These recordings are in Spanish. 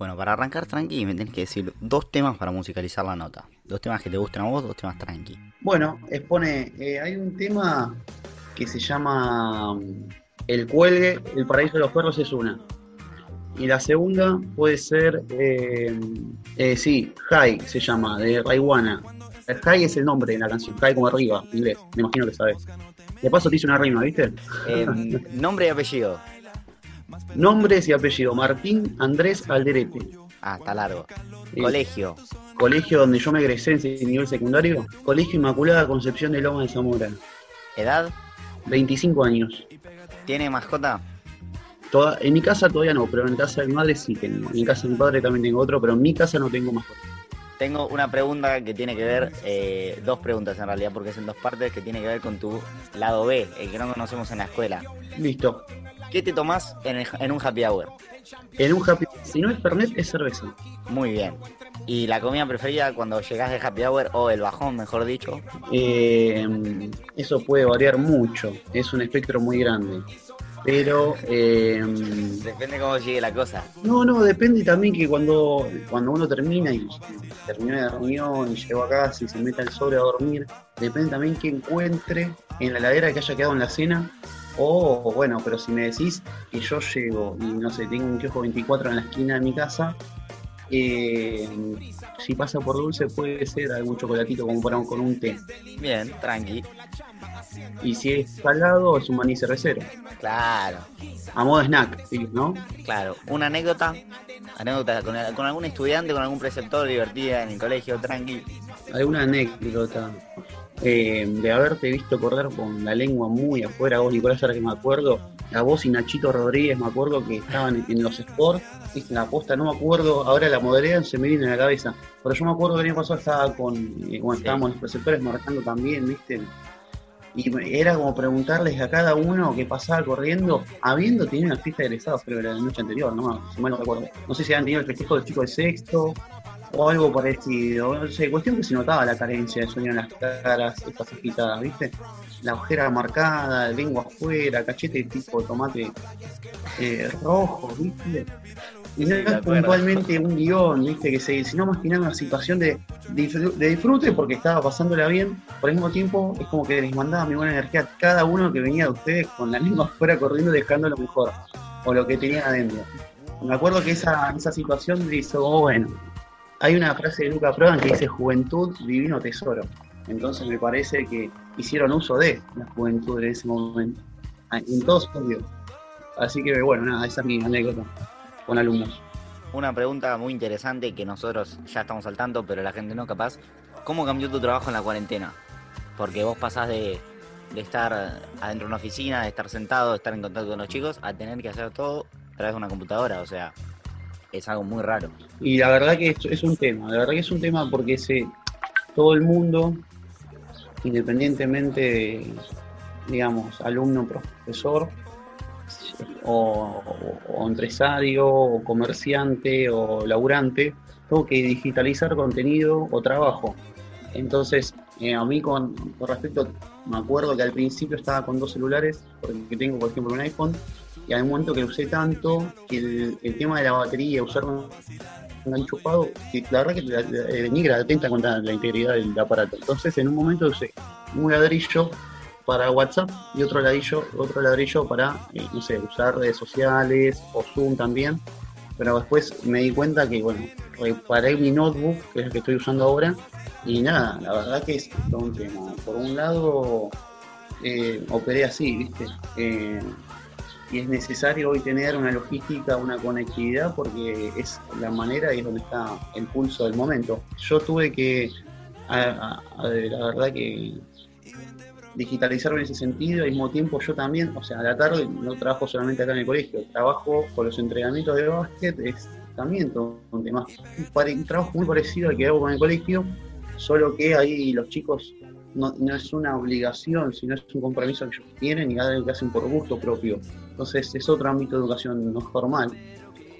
Bueno, para arrancar tranqui me tenés que decir dos temas para musicalizar la nota. Dos temas que te gusten a vos, dos temas tranqui. Bueno, expone, eh, hay un tema que se llama mm, El cuelgue, El paraíso de los perros es una. Y la segunda puede ser, eh, eh, sí, High se llama, de Raiwana. High es el nombre de la canción, High como arriba, en inglés, me imagino que sabes. De paso te hice una rima, ¿viste? Eh, nombre y apellido. Nombres y apellido, Martín Andrés Alderete. Ah, está largo. Colegio. Colegio donde yo me egresé en nivel secundario, Colegio Inmaculada Concepción de Loma de Zamora. Edad. 25 años. ¿Tiene mascota? Toda, en mi casa todavía no, pero en casa de mi madre sí tengo. En casa de mi padre también tengo otro, pero en mi casa no tengo mascota. Tengo una pregunta que tiene que ver, eh, dos preguntas en realidad, porque es en dos partes, que tiene que ver con tu lado B, el que no conocemos en la escuela. Listo. ¿Qué te tomás en, el- en un happy hour? En un happy, si no es Fernet, es cerveza. Muy bien. ¿Y la comida preferida cuando llegás de happy hour, o el bajón, mejor dicho? Eh, eso puede variar mucho, es un espectro muy grande. Pero eh, Depende cómo llegue la cosa. no, no, depende también que cuando, cuando uno termina y terminó la reunión y llegó a casa y se mete al sobre a dormir, depende también que encuentre en la heladera que haya quedado en la cena. O bueno, pero si me decís que yo llego y no sé, tengo un kiosco 24 en la esquina de mi casa, eh, si pasa por dulce puede ser algún chocolatito como para con un té. Bien, tranqui. Y si es salado, es un maní cervecero. Claro, A modo snack, ¿no? claro. Una anécdota, anécdota con, con algún estudiante, con algún preceptor divertida en el colegio, tranqui. Alguna anécdota eh, de haberte visto correr con la lengua muy afuera, vos Nicolás, ahora que me acuerdo, a vos y Nachito Rodríguez, me acuerdo que estaban en, en los sports, en la posta, no me acuerdo, ahora la modalidad se me viene en la cabeza, pero yo me acuerdo que el año pasado estaba con, eh, bueno, Sí. estábamos los preceptores marcando también, viste, y era como preguntarles a cada uno que pasaba corriendo, habiendo tenido una fiesta de egresados, creo que era la noche anterior, no, si mal no recuerdo. No sé si habían tenido el festejo del chico de sexto o algo parecido. No sé, cuestión que se notaba la carencia de sueño en las caras, estas agitadas, ¿viste? La ojera marcada, lengua afuera, cachete tipo tomate eh, rojo, ¿viste? Y no Sí, acuerdo. puntualmente un guion, ¿viste? Que se, sino más que nada una situación de, de disfrute porque estaba pasándola bien. Por el mismo tiempo, es como que les mandaba mi buena energía a cada uno que venía de ustedes con la lengua afuera corriendo, dejando lo mejor o lo que tenían adentro. Me acuerdo que esa, esa situación me hizo, oh, bueno, hay una frase de Luca Prodan que dice juventud, divino tesoro. Entonces me parece que hicieron uso de la juventud en ese momento, en todos sentidos. Así que bueno, nada, esa es mi anécdota con alumnos. Una pregunta muy interesante que nosotros ya estamos al tanto, pero la gente no capaz. ¿Cómo cambió tu trabajo en la cuarentena? Porque vos pasás de, de estar adentro de una oficina, de estar sentado, de estar en contacto con los chicos, a tener que hacer todo a través de una computadora. O sea, es algo muy raro. Y la verdad que es, es un tema, la verdad que es un tema porque se, todo el mundo, independientemente de, digamos, alumno, profesor, o, empresario, o comerciante, o laburante, tengo que digitalizar contenido o trabajo. Entonces, eh, a mí con, con respecto, me acuerdo que al principio estaba con dos celulares, porque tengo por ejemplo un iPhone, y un momento que lo usé tanto que el, tema de la batería, usar un, un enchufado, que la verdad que la- la- eh, denigra, atenta contra la integridad del aparato. Entonces, en un momento usé un ladrillo para WhatsApp y otro ladrillo, otro ladrillo para, eh, no sé, usar redes sociales o Zoom también. Pero después me di cuenta que, bueno, reparé mi notebook, que es el que estoy usando ahora, y nada, la verdad que es un tema. Por un lado, eh, operé así, ¿viste? Eh, y es necesario hoy tener una logística, una conectividad, porque es la manera y es donde está el pulso del momento. Yo tuve que, la verdad que digitalizarme en ese sentido, al mismo tiempo yo también, o sea, a la tarde no trabajo solamente acá en el colegio, trabajo con los entrenamientos de básquet, es también todo un tema, un trabajo muy parecido al que hago con el colegio, solo que ahí los chicos no, no es una obligación, sino es un compromiso que ellos tienen y algo que hacen por gusto propio. Entonces es otro ámbito de educación no formal.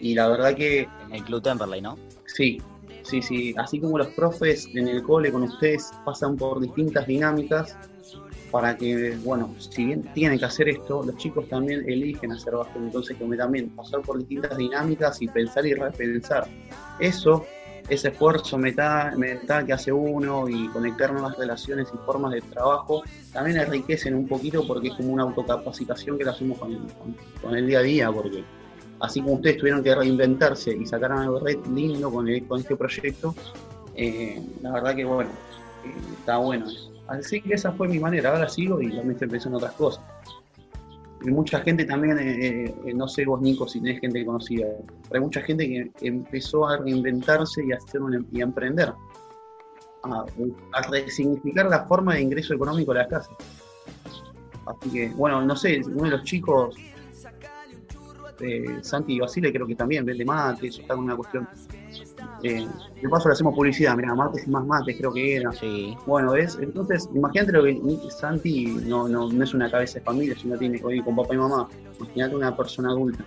Y la verdad que En el Club Temperley, ¿no? sí, sí, sí. Así como los profes en el cole con ustedes pasan por distintas dinámicas, para que, bueno, si bien tienen que hacer esto, los chicos también eligen hacer básquet, entonces que también pasar por distintas dinámicas y pensar y repensar. Eso, ese esfuerzo mental, mental que hace uno y conectar nuevas relaciones y formas de trabajo, también enriquecen un poquito porque es como una autocapacitación que la hacemos con, el día a día, porque así como ustedes tuvieron que reinventarse y sacaron algo re lindo con, con este proyecto, eh, la verdad que bueno, eh, está bueno. Así que esa fue mi manera. Ahora sigo y también estoy pensando en otras cosas. Y mucha gente también, eh, eh, no sé vos, Nico, si tenés gente conocida, pero hay mucha gente que empezó a reinventarse y a, hacer y a emprender, a, resignificar la forma de ingreso económico de la casa. Así que, bueno, no sé, uno de los chicos, eh, Santi y Basile, creo que también vende mate, eso está con una cuestión eh, de paso le hacemos publicidad, mira, martes y más mates creo que era. Sí. Bueno, ¿ves? Entonces, imagínate lo que Santi no, no, no es una cabeza de familia, sino tiene que con papá y mamá. Imagínate una persona adulta.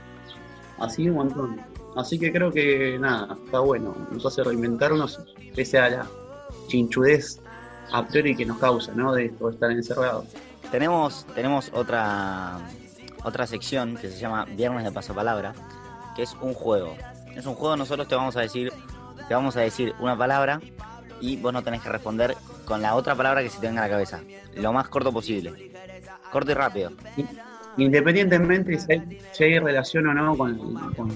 Así un montón. Así que creo que nada, está bueno. Nos hace reinventarnos pese a la chinchudez a priori que nos causa, ¿no? De esto, estar encerrados. Tenemos, tenemos otra, otra sección que se llama Viernes de Pasapalabra, que es un juego. Es un juego, nosotros te vamos a decir te vamos a decir una palabra y vos no tenés que responder con la otra palabra que se te venga a la cabeza. Lo más corto posible. Corto y rápido. Independientemente si hay, relación o no con, con,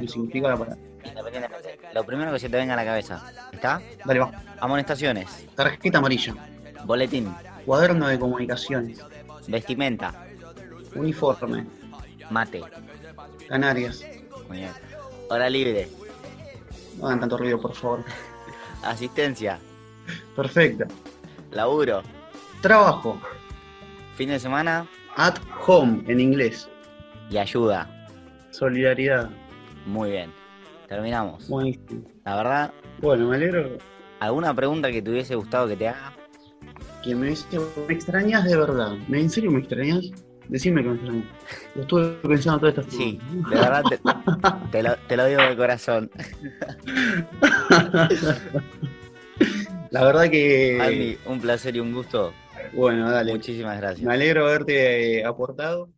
el significado de la palabra. Independientemente. Lo primero que se te venga a la cabeza. ¿Está? Dale, va. Amonestaciones. Tarjeta amarilla. Boletín. Cuaderno de comunicaciones. Vestimenta. Uniforme. Mate. Canarias. Muy bien. Hora libre. No hagan tanto ruido, por favor. Asistencia. Perfecto. Laburo. Trabajo. Fin de semana. At home, en inglés. Y ayuda. Solidaridad. Muy bien. Terminamos. Buenísimo. La verdad. Bueno, me alegro. ¿Alguna pregunta que te hubiese gustado que te haga? Que me, me extrañas de verdad. ¿En serio me extrañas? Decime que. Lo estuve pensando todas estas Sí, de verdad te, lo, te, lo, digo de corazón. La verdad que. Andy, un placer y un gusto. Bueno, dale. Muchísimas gracias. Me alegro haberte aportado.